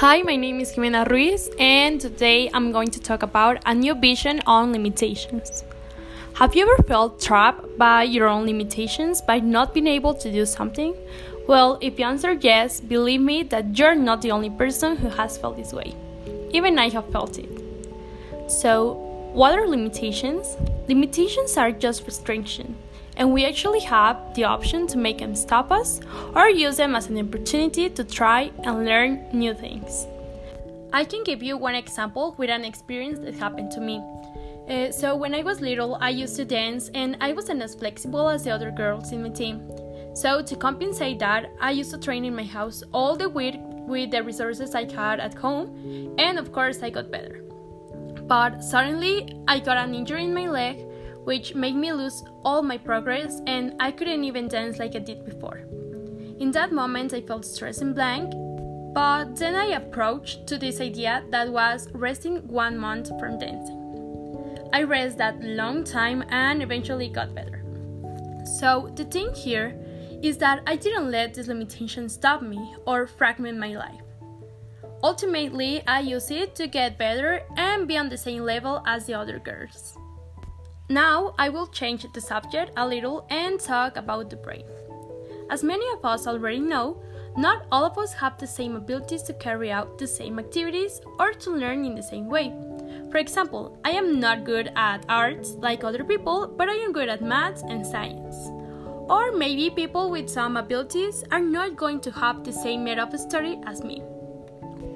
Hi, my name is Jimena Ruiz, and today I'm going to talk about a new vision on limitations. Have you ever felt trapped by your own limitations by not being able to do something? Well, if you answer yes, believe me that you're not the only person who has felt this way. Even I have felt it. So, what are limitations? Limitations are just restrictions and we actually have the option to make them stop us or use them as an opportunity to try and learn new things. I can give you one example with an experience that happened to me. Uh, so, when I was little, I used to dance and I wasn't as flexible as the other girls in my team. So, to compensate that, I used to train in my house all the week with the resources I had at home, and of course, I got better. But suddenly, I got an injury in my leg which made me lose all my progress and I couldn't even dance like I did before. In that moment, I felt stressed and blank, but then I approached to this idea that was resting one month from dancing. I rest that long time and eventually got better. So the thing here is that I didn't let this limitation stop me or fragment my life. Ultimately, I use it to get better and be on the same level as the other girls. Now I will change the subject a little and talk about the brain. As many of us already know, not all of us have the same abilities to carry out the same activities or to learn in the same way. For example, I am not good at arts like other people, but I am good at maths and science. Or maybe people with some abilities are not going to have the same method of study as me.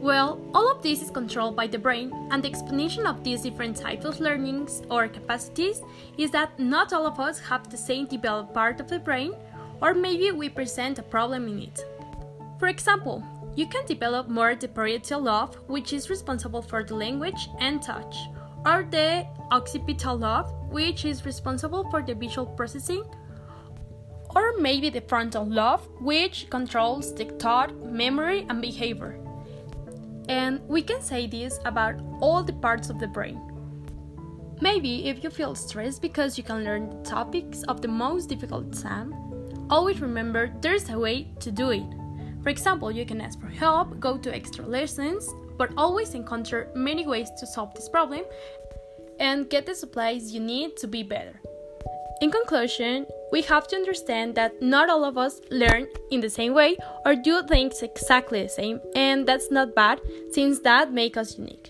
Well, all of this is controlled by the brain, and the explanation of these different types of learnings or capacities is that not all of us have the same developed part of the brain, or maybe we present a problem in it. For example, you can develop more the parietal lobe, which is responsible for the language and touch, or the occipital lobe, which is responsible for the visual processing, or maybe the frontal lobe, which controls the thought, memory, and behavior. And we can say this about all the parts of the brain. Maybe if you feel stressed because you can learn the topics of the most difficult exam, always remember there's a way to do it. For example, you can ask for help, go to extra lessons, but always encounter many ways to solve this problem and get the supplies you need to be better. In conclusion, we have to understand that not all of us learn in the same way or do things exactly the same, and that's not bad since that makes us unique.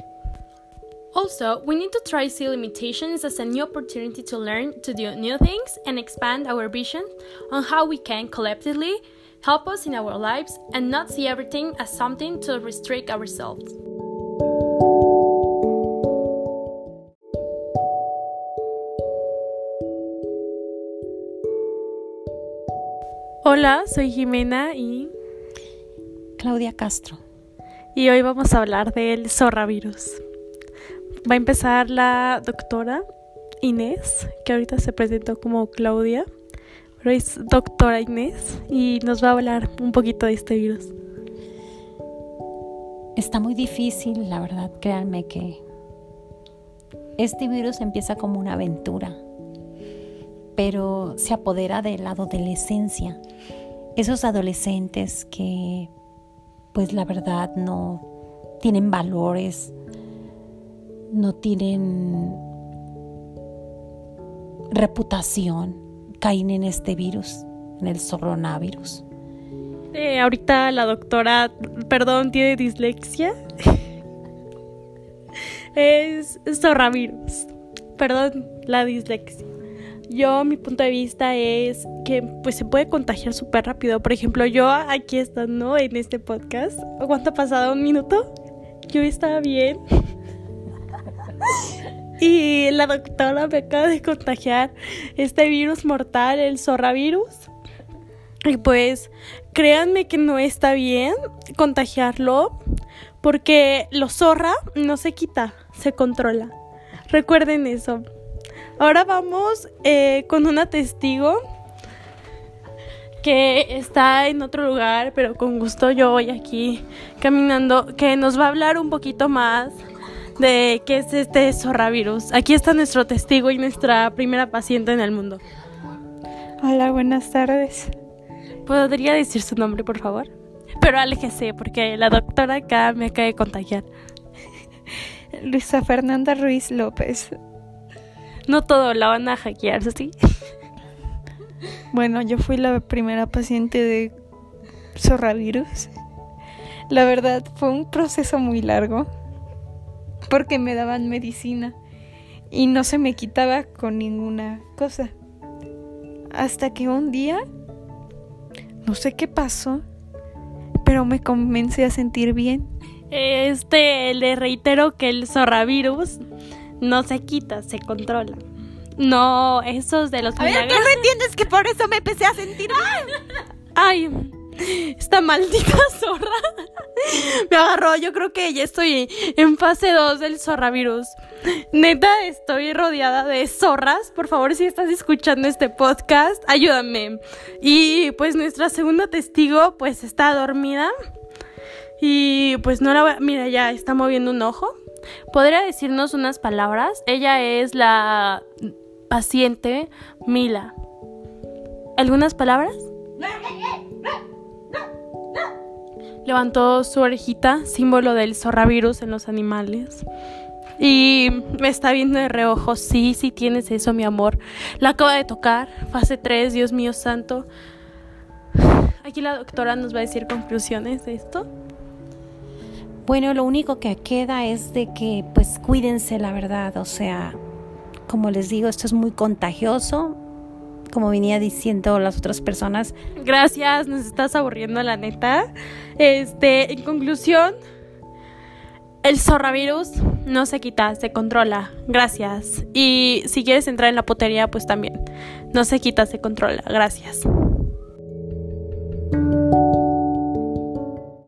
Also, we need to try see limitations as a new opportunity to learn to do new things and expand our vision on how we can collectively help us in our lives and not see everything as something to restrict ourselves. Hola, soy Jimena y Claudia Castro. Y hoy vamos a hablar del zorravirus. Va a empezar la doctora Inés, que ahorita se presentó como Claudia, pero es doctora Inés y nos va a hablar un poquito de este virus. Está muy difícil, la verdad, créanme que este virus empieza como una aventura pero se apodera de la adolescencia. Esos adolescentes que, pues la verdad, no tienen valores, no tienen reputación, caen en este virus, en el coronavirus. Eh, ahorita la doctora, perdón, tiene dislexia. es zorravirus. Perdón, la dislexia. Yo, mi punto de vista es que pues se puede contagiar súper rápido. Por ejemplo, yo aquí estando en este podcast, ¿cuánto ha pasado? ¿Un minuto? Yo estaba bien. y la doctora me acaba de contagiar este virus mortal, el zorravirus. Y pues créanme que no está bien contagiarlo porque lo zorra no se quita, se controla. Recuerden eso. Ahora vamos eh, con una testigo que está en otro lugar, pero con gusto yo voy aquí caminando, que nos va a hablar un poquito más de qué es este zorravirus. Aquí está nuestro testigo y nuestra primera paciente en el mundo. Hola, buenas tardes. ¿Podría decir su nombre, por favor? pero aléjese porque la doctora acá me acaba de contagiar. Luisa Fernanda Ruiz López. No todo la van a hackear, ¿sí? Bueno, yo fui la primera paciente de zorravirus. La verdad fue un proceso muy largo porque me daban medicina y no se me quitaba con ninguna cosa. Hasta que un día, no sé qué pasó, pero me comencé a sentir bien. Este, le reitero que el zorravirus no se quita, se controla. No, esos de los A ver, ¿tú no entiendes que por eso me empecé a sentir bien? Ay, esta maldita zorra me agarró. Yo creo que ya estoy en fase 2 del zorravirus. Neta, estoy rodeada de zorras. Por favor, si estás escuchando este podcast, ayúdame. Y pues nuestra segunda testigo, pues está dormida. Y pues no la voy a... Mira, ya está moviendo un ojo. ¿Podría decirnos unas palabras? Ella es la paciente Mila. ¿Algunas palabras? Levantó su orejita, símbolo del zorravirus en los animales. Y me está viendo de reojo. Sí, sí tienes eso, mi amor. La acaba de tocar. Fase 3, Dios mío santo. Aquí la doctora nos va a decir conclusiones de esto. Bueno, lo único que queda es de que pues cuídense la verdad, o sea, como les digo, esto es muy contagioso, como venía diciendo las otras personas. Gracias, nos estás aburriendo la neta. Este, en conclusión, el zorravirus no se quita, se controla. Gracias. Y si quieres entrar en la potería, pues también. No se quita, se controla. Gracias.